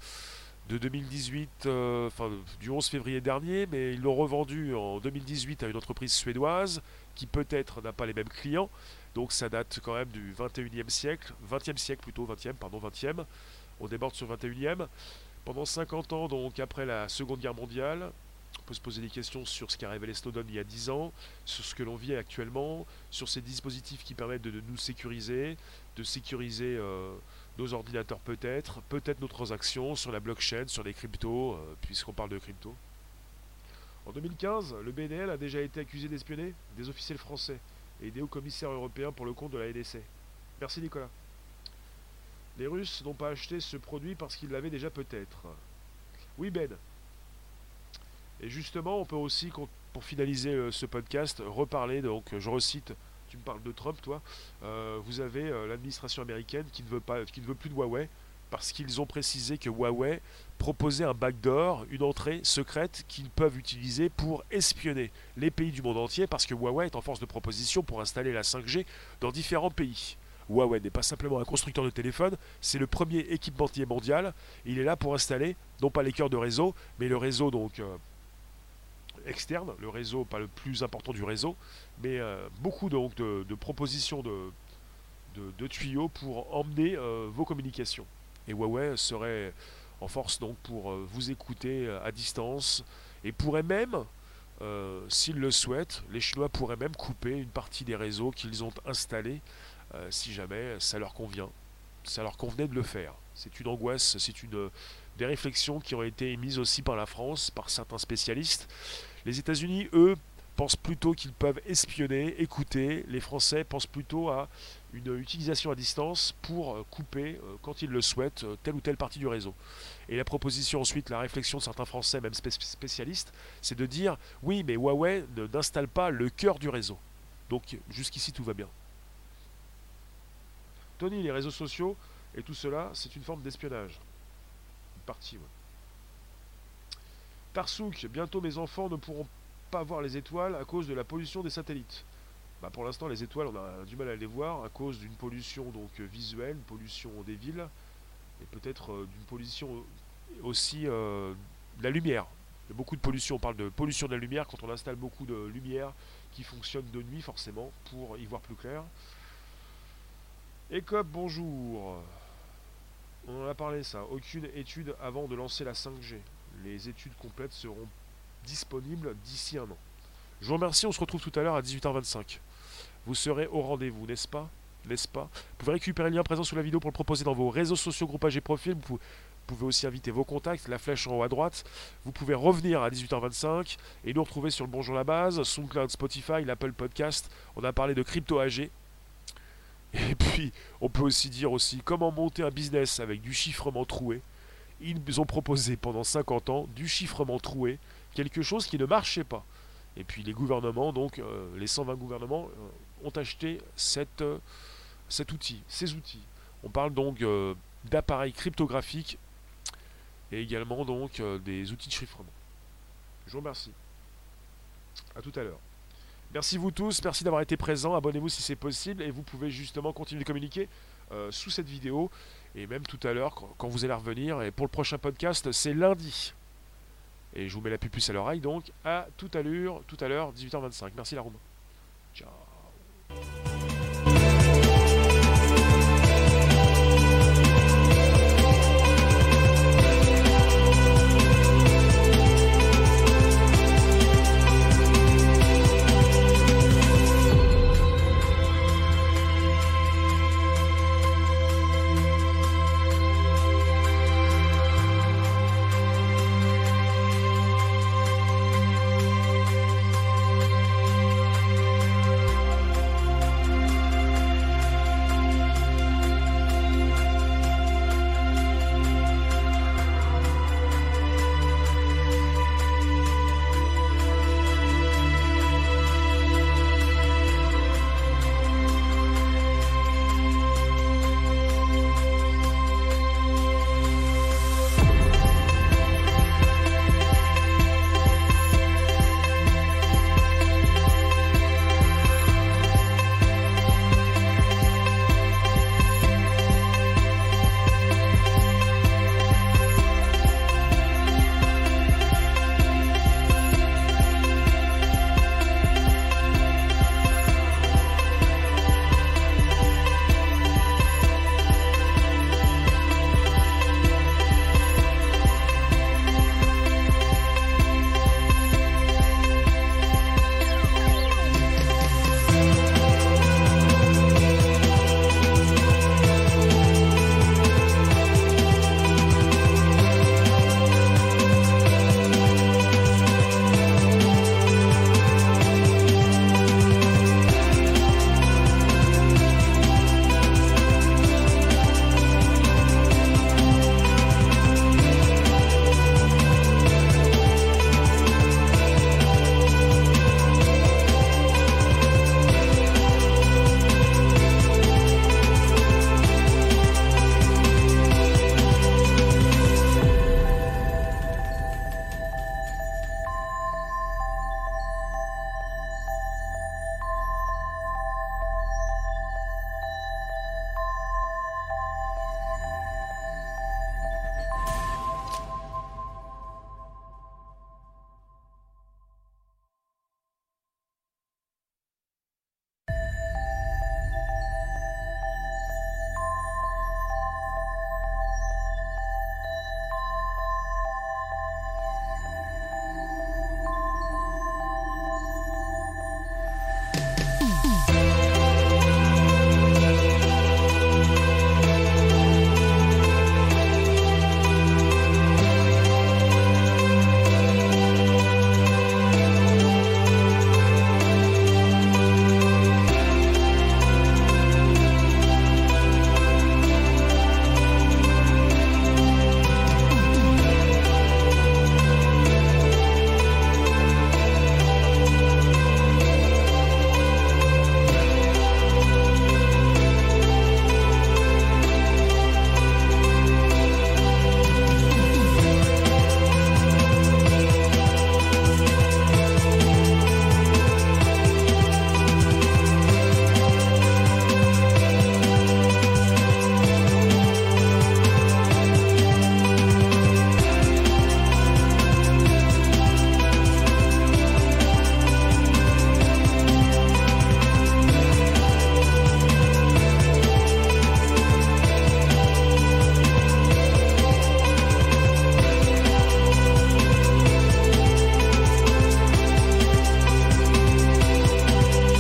Speaker 1: de 2018, euh, enfin du 11 février dernier, mais ils l'ont revendu en 2018 à une entreprise suédoise qui peut-être n'a pas les mêmes clients, donc ça date quand même du 21e siècle, 20e siècle plutôt, 20e, pardon, 20e. On déborde sur 21e. Pendant 50 ans, donc après la Seconde Guerre mondiale, on peut se poser des questions sur ce qu'a révélé Snowden il y a 10 ans, sur ce que l'on vit actuellement, sur ces dispositifs qui permettent de, nous sécuriser, de sécuriser euh, nos ordinateurs peut-être, peut-être nos transactions sur la blockchain, sur les cryptos, euh, puisqu'on parle de crypto. En 2015, le BNL a déjà été accusé d'espionner des officiels français et des hauts commissaires européens pour le compte de la NSA. Merci Nicolas. Les Russes n'ont pas acheté ce produit parce qu'ils l'avaient déjà peut-être. Oui Ben. Et justement, on peut aussi, pour finaliser euh, ce podcast, reparler, donc je recite, tu me parles de Trump toi, euh, vous avez euh, l'administration américaine qui ne, veut pas, qui ne veut plus de Huawei parce qu'ils ont précisé que Huawei proposait un backdoor, une entrée secrète qu'ils peuvent utiliser pour espionner les pays du monde entier, parce que Huawei est en force de proposition pour installer la 5G dans différents pays. Huawei n'est pas simplement un constructeur de téléphone, c'est le premier équipementier mondial. Il est là pour installer, non pas les cœurs de réseau, mais le réseau donc euh, externe, le réseau pas le plus important du réseau, mais euh, beaucoup donc de, propositions de, de, tuyaux pour emmener euh, vos communications. Et Huawei serait en force donc pour euh, vous écouter à distance et pourrait même, s'ils le souhaitent, les Chinois pourraient même couper une partie des réseaux qu'ils ont installés si jamais ça leur convient. Ça leur convenait de le faire. C'est une angoisse, c'est une des réflexions qui ont été émises aussi par la France, par certains spécialistes. Les États-Unis, eux, pensent plutôt qu'ils peuvent espionner, écouter. Les Français pensent plutôt à une utilisation à distance pour euh, couper, euh, quand ils le souhaitent, euh, telle ou telle partie du réseau. Et la proposition ensuite, la réflexion de certains Français, même spécialistes, c'est de dire oui, mais Huawei n'installe pas le cœur du réseau. Donc jusqu'ici tout va bien. Tony, les réseaux sociaux et tout cela, c'est une forme d'espionnage. Une partie, ouais. Tarsouk, bientôt mes enfants ne pourront pas voir les étoiles à cause de la pollution des satellites. Bah pour l'instant, les étoiles, on a du mal à les voir à cause d'une pollution donc visuelle, une pollution des villes, et peut-être euh, d'une pollution aussi euh, de la lumière. Il y a beaucoup de pollution. On parle de pollution de la lumière quand on installe beaucoup de lumière qui fonctionne de nuit forcément pour y voir plus clair. Ecop, bonjour. On en a parlé ça. Aucune étude avant de lancer la 5G. Les études complètes seront disponibles d'ici un an. Je vous remercie, on se retrouve tout à l'heure à 18h25. Vous serez au rendez-vous, n'est-ce pas? N'est-ce pas? Vous pouvez récupérer le lien présent sous la vidéo pour le proposer dans vos réseaux sociaux, groupages et profils. Vous pouvez aussi inviter vos contacts, la flèche en haut à droite. Vous pouvez revenir à 18h25 et nous retrouver sur le Bonjour la base, SoundCloud, Spotify, l'Apple Podcast. On a parlé de crypto AG. Et puis, on peut aussi dire aussi comment monter un business avec du chiffrement troué. Ils ont proposé pendant 50 ans du chiffrement troué, quelque chose qui ne marchait pas. Et puis les gouvernements, donc euh, les 120 gouvernements, euh, ont acheté euh, cet outil, ces outils. On parle donc d'appareils cryptographiques et également donc des outils de chiffrement. Je vous remercie. A tout à l'heure. Merci vous tous, merci d'avoir été présents, abonnez-vous si c'est possible et vous pouvez justement continuer de communiquer sous cette vidéo et même tout à l'heure quand, vous allez revenir. Et pour le prochain podcast, c'est lundi. Et je vous mets la pupuce à l'oreille donc à tout à l'heure, tout à l'heure, 18h25. Merci la room. Ciao.